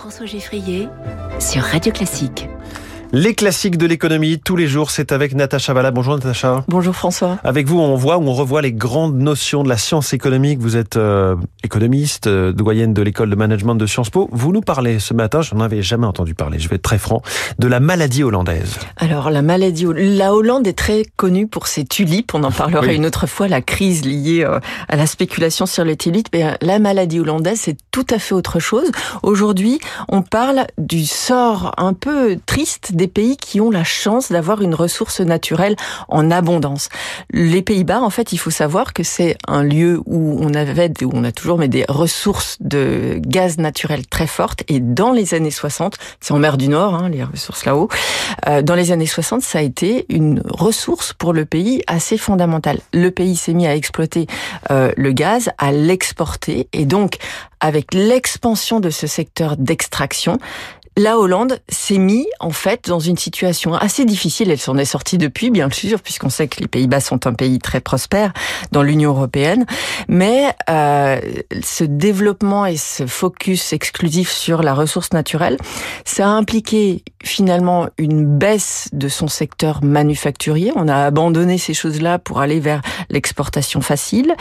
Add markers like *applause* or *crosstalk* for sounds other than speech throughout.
François Geffrier sur Radio Classique. Les classiques de l'économie, tous les jours, c'est avec Natacha Valla. Bonjour Natacha. Bonjour François. Avec vous, on voit, on revoit les grandes notions de la science économique. Vous êtes euh, économiste, euh, doyenne de l'école de management de Sciences Po. Vous nous parlez ce matin, je n'en avais jamais entendu parler, je vais être très franc, de la maladie hollandaise. Alors la maladie, la Hollande est très connue pour ses tulipes. On en parlera une autre fois, la crise liée euh, à la spéculation sur les tulipes. Mais la maladie hollandaise, c'est tout à fait autre chose. Aujourd'hui, on parle du sort un peu triste des pays qui ont la chance d'avoir une ressource naturelle en abondance. Les Pays-Bas, en fait, il faut savoir que c'est un lieu où on avait, où on a toujours mais des ressources de gaz naturel très fortes. Et dans les années 60, c'est en mer du Nord, hein, les ressources là-haut. Euh, dans les années 60, ça a été une ressource pour le pays assez fondamentale. Le pays s'est mis à exploiter euh, le gaz, à l'exporter, et donc avec l'expansion de ce secteur d'extraction, la Hollande s'est mis en fait dans une situation assez difficile. Elle s'en est sortie depuis, bien sûr, puisqu'on sait que les Pays-Bas sont un pays très prospère dans l'Union européenne. Mais euh, ce développement et ce focus exclusif sur la ressource naturelle, ça a impliqué finalement une baisse de son secteur manufacturier. On a abandonné ces choses-là pour aller vers l'exportation facile.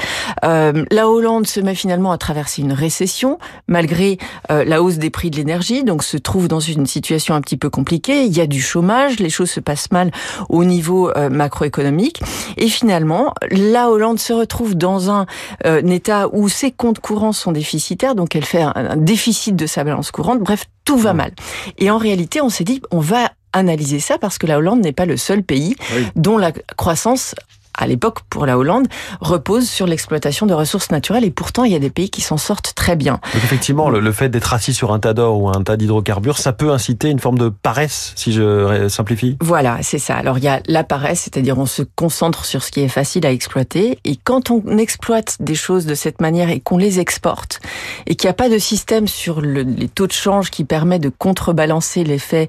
Euh, la Hollande se met finalement à traverser une récession malgré euh, la hausse des prix de l'énergie, donc se trouve dans une situation un petit peu compliquée. Il y a du chômage, les choses se passent mal au niveau euh, macroéconomique. Et finalement, la Hollande se retrouve dans un, euh, état où ses comptes courants sont déficitaires, donc elle fait un, déficit de sa balance courante. Bref, tout va mal. Et en réalité, on s'est dit, on va analyser ça parce que la Hollande n'est pas le seul pays dont la croissance à l'époque pour la Hollande, repose sur l'exploitation de ressources naturelles et pourtant il y a des pays qui s'en sortent très bien. Donc effectivement, le, fait d'être assis sur un tas d'or ou un tas d'hydrocarbures, ça peut inciter une forme de paresse, si je simplifie Voilà, c'est ça. Alors il y a la paresse, c'est-à-dire on se concentre sur ce qui est facile à exploiter et quand on exploite des choses de cette manière et qu'on les exporte et qu'il n'y a pas de système sur les taux de change qui permet de contrebalancer l'effet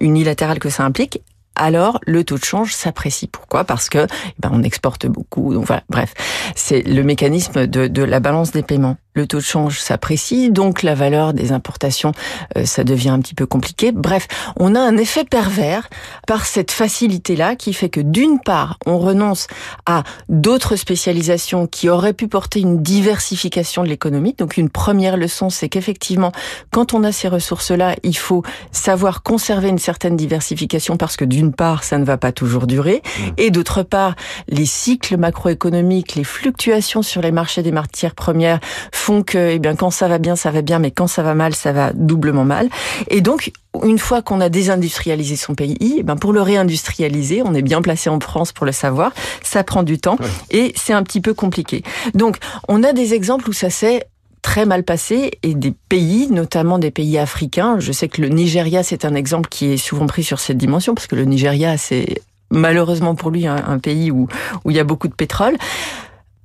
unilatéral que ça implique, alors le taux de change s'apprécie. Pourquoi? Parce que eh ben, on exporte beaucoup. Donc bref, c'est le mécanisme de, de la balance des paiements le taux de change s'apprécie, donc la valeur des importations, euh, ça devient un petit peu compliqué. Bref, on a un effet pervers par cette facilité-là qui fait que d'une part, on renonce à d'autres spécialisations qui auraient pu porter une diversification de l'économie. Donc une première leçon, c'est qu'effectivement, quand on a ces ressources-là, il faut savoir conserver une certaine diversification parce que d'une part, ça ne va pas toujours durer, mmh. et d'autre part, les cycles macroéconomiques, les fluctuations sur les marchés des matières premières font que, eh bien, quand ça va bien, ça va bien, mais quand ça va mal, ça va doublement mal. Et donc, une fois qu'on a désindustrialisé son pays, eh ben pour le réindustrialiser, on est bien placé en France pour le savoir, ça prend du temps et c'est un petit peu compliqué. Donc, on a des exemples où ça s'est très mal passé et des pays, notamment des pays africains. Je sais que le Nigeria, c'est un exemple qui est souvent pris sur cette dimension parce que le Nigeria, c'est malheureusement pour lui un, pays où, où il y a beaucoup de pétrole.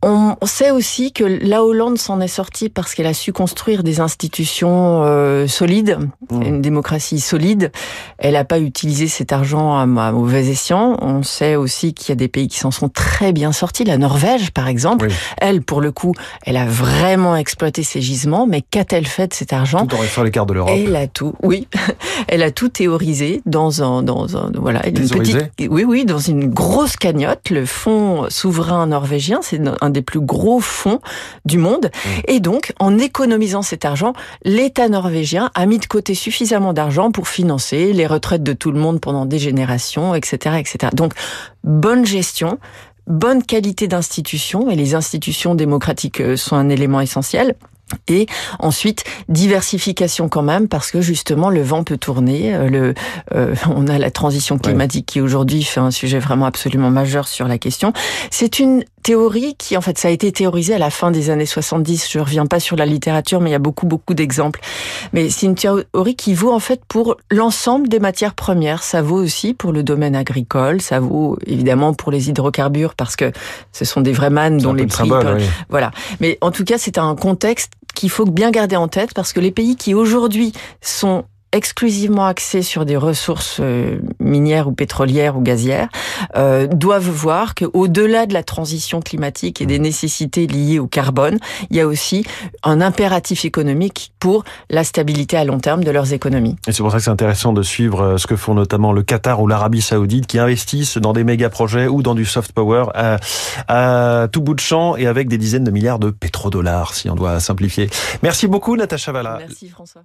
On sait aussi que la Hollande s'en est sortie parce qu'elle a su construire des institutions euh, solides, mmh. une démocratie solide. Elle n'a pas utilisé cet argent à, mauvais escient. On sait aussi qu'il y a des pays qui s'en sont très bien sortis. La Norvège, par exemple, elle, pour le coup, elle a vraiment exploité ses gisements. Mais qu'a-t-elle fait de cet argent? Tout en restant l'écart de l'Europe. Elle a tout, oui, *laughs* elle a tout théorisé dans un, dans un, voilà, une petite, oui, oui, dans une grosse cagnotte. Le fonds souverain norvégien, c'est un des plus gros fonds du monde. Mmh. Et donc, en économisant cet argent, l'État norvégien a mis de côté suffisamment d'argent pour financer les retraites de tout le monde pendant des générations, etc., etc. Donc, bonne gestion, bonne qualité d'institutions, et les institutions démocratiques euh, sont un élément essentiel. Et ensuite, diversification quand même, parce que justement, le vent peut tourner. Euh, le, euh, on a la transition climatique qui aujourd'hui fait un sujet vraiment absolument majeur sur la question. C'est une théorie qui, en fait, ça a été théorisé à la fin des années 70. Je reviens pas sur la littérature, mais il y a beaucoup, beaucoup d'exemples. Mais c'est une théorie qui vaut, en fait, pour l'ensemble des matières premières. Ça vaut aussi pour le domaine agricole. Ça vaut, évidemment, pour les hydrocarbures, parce que ce sont des vrais mannes dont les prix... Voilà. Mais en tout cas, c'est un contexte qu'il faut bien garder en tête parce que les pays qui aujourd'hui sont exclusivement axés sur des ressources euh, minières ou pétrolières ou gazières euh, doivent voir qu'au-delà de la transition climatique et des nécessités liées au carbone, il y a aussi un impératif économique pour la stabilité à long terme de leurs économies. Et c'est pour ça que c'est intéressant de suivre euh, ce que font notamment le Qatar ou l'Arabie Saoudite qui investissent dans des méga projets ou dans du soft power à, à tout bout de champ et avec des dizaines de milliards de pétrodollars, si on doit simplifier. Merci beaucoup, Natacha Valla. Merci, François.